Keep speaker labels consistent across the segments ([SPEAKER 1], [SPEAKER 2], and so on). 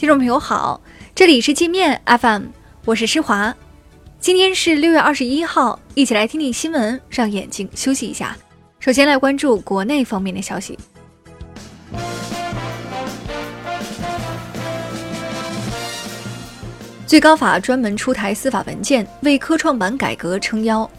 [SPEAKER 1] 听众朋友好，这里是界面 FM，我是施华。今天是六月二十一号，一起来听听新闻，让眼睛休息一下。首先来关注国内方面的消息。最高法专门出台司法文件，为科创板改革撑腰。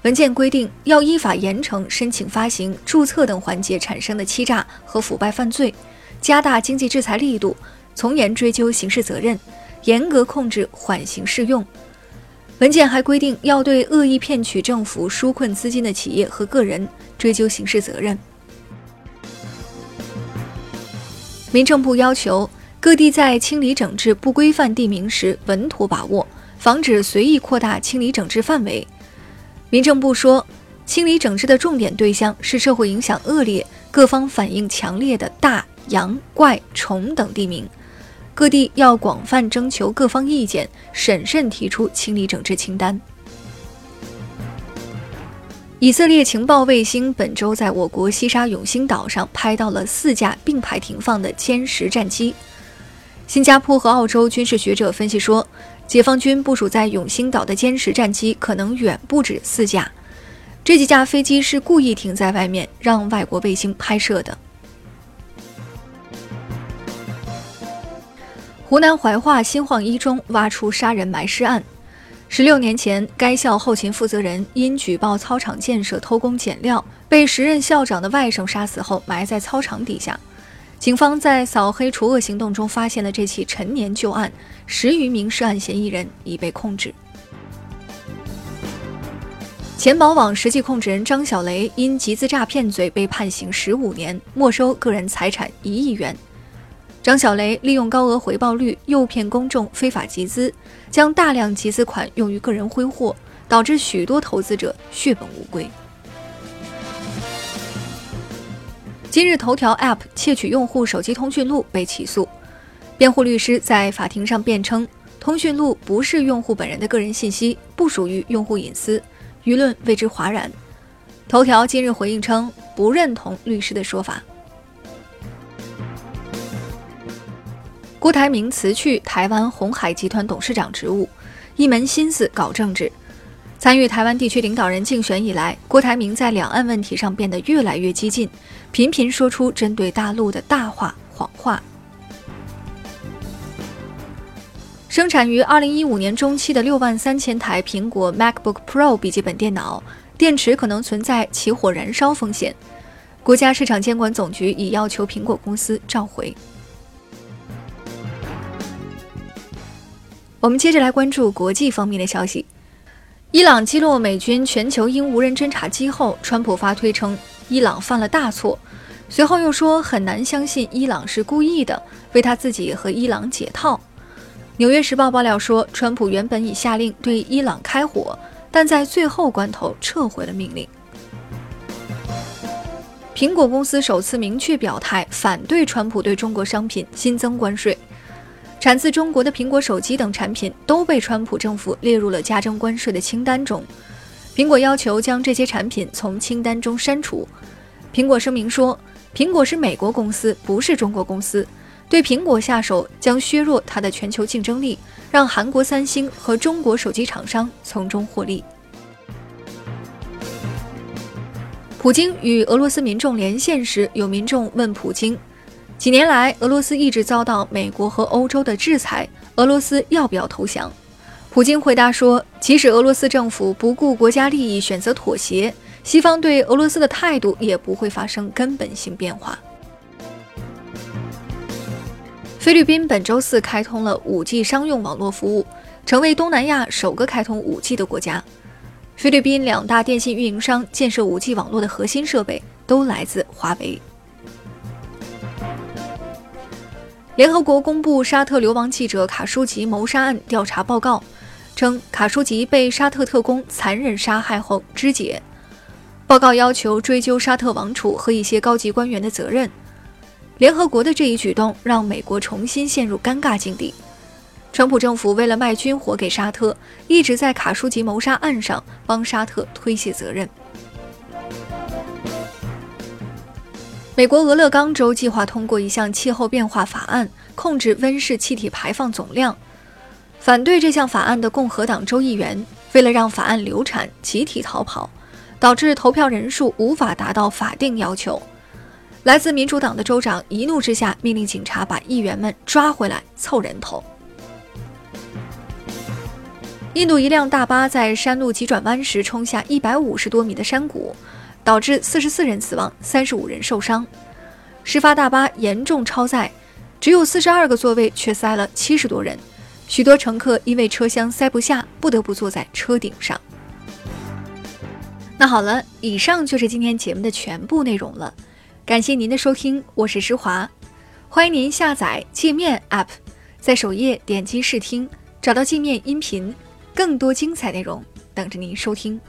[SPEAKER 1] 文件规定，要依法严惩申请发行、注册等环节产生的欺诈和腐败犯罪，加大经济制裁力度。从严追究刑事责任，严格控制缓刑适用。文件还规定，要对恶意骗取政府纾困资金的企业和个人追究刑事责任。民政部要求各地在清理整治不规范地名时稳妥把握，防止随意扩大清理整治范围。民政部说，清理整治的重点对象是社会影响恶劣、各方反应强烈的大、洋、怪、虫等地名。各地要广泛征求各方意见，审慎提出清理整治清单。以色列情报卫星本周在我国西沙永兴岛上拍到了四架并排停放的歼十战机。新加坡和澳洲军事学者分析说，解放军部署在永兴岛的歼十战机可能远不止四架，这几架飞机是故意停在外面让外国卫星拍摄的。湖南怀化新晃一中挖出杀人埋尸案。十六年前，该校后勤负责人因举报操场建设偷工减料，被时任校长的外甥杀死后埋在操场底下。警方在扫黑除恶行动中发现了这起陈年旧案，十余名涉案嫌疑人已被控制。钱宝网实际控制人张小雷因集资诈骗罪被判刑十五年，没收个人财产一亿元。张小雷利用高额回报率诱骗公众非法集资，将大量集资款用于个人挥霍，导致许多投资者血本无归。今日头条 App 窃取用户手机通讯录被起诉，辩护律师在法庭上辩称，通讯录不是用户本人的个人信息，不属于用户隐私，舆论为之哗然。头条今日回应称，不认同律师的说法。郭台铭辞去台湾红海集团董事长职务，一门心思搞政治。参与台湾地区领导人竞选以来，郭台铭在两岸问题上变得越来越激进，频频说出针对大陆的大话谎话。生产于二零一五年中期的六万三千台苹果 MacBook Pro 笔记本电脑，电池可能存在起火燃烧风险。国家市场监管总局已要求苹果公司召回。我们接着来关注国际方面的消息。伊朗击落美军全球鹰无人侦察机后，川普发推称伊朗犯了大错，随后又说很难相信伊朗是故意的，为他自己和伊朗解套。纽约时报爆料说，川普原本已下令对伊朗开火，但在最后关头撤回了命令。苹果公司首次明确表态反对川普对中国商品新增关税。产自中国的苹果手机等产品都被川普政府列入了加征关税的清单中，苹果要求将这些产品从清单中删除。苹果声明说，苹果是美国公司，不是中国公司，对苹果下手将削弱它的全球竞争力，让韩国三星和中国手机厂商从中获利。普京与俄罗斯民众连线时，有民众问普京。几年来，俄罗斯一直遭到美国和欧洲的制裁。俄罗斯要不要投降？普京回答说：“即使俄罗斯政府不顾国家利益选择妥协，西方对俄罗斯的态度也不会发生根本性变化。”菲律宾本周四开通了 5G 商用网络服务，成为东南亚首个开通 5G 的国家。菲律宾两大电信运营商建设 5G 网络的核心设备都来自华为。联合国公布沙特流亡记者卡舒吉谋杀案调查报告，称卡舒吉被沙特特工残忍杀害后肢解。报告要求追究沙特王储和一些高级官员的责任。联合国的这一举动让美国重新陷入尴尬境地。川普政府为了卖军火给沙特，一直在卡舒吉谋杀案上帮沙特推卸责任。美国俄勒冈州计划通过一项气候变化法案，控制温室气体排放总量。反对这项法案的共和党州议员为了让法案流产，集体逃跑，导致投票人数无法达到法定要求。来自民主党的州长一怒之下，命令警察把议员们抓回来凑人头。印度一辆大巴在山路急转弯时冲下一百五十多米的山谷，导致四十四人死亡，三十五人受伤。事发大巴严重超载，只有四十二个座位，却塞了七十多人。许多乘客因为车厢塞不下，不得不坐在车顶上。那好了，以上就是今天节目的全部内容了。感谢您的收听，我是施华，欢迎您下载界面 App，在首页点击试听，找到界面音频，更多精彩内容等着您收听。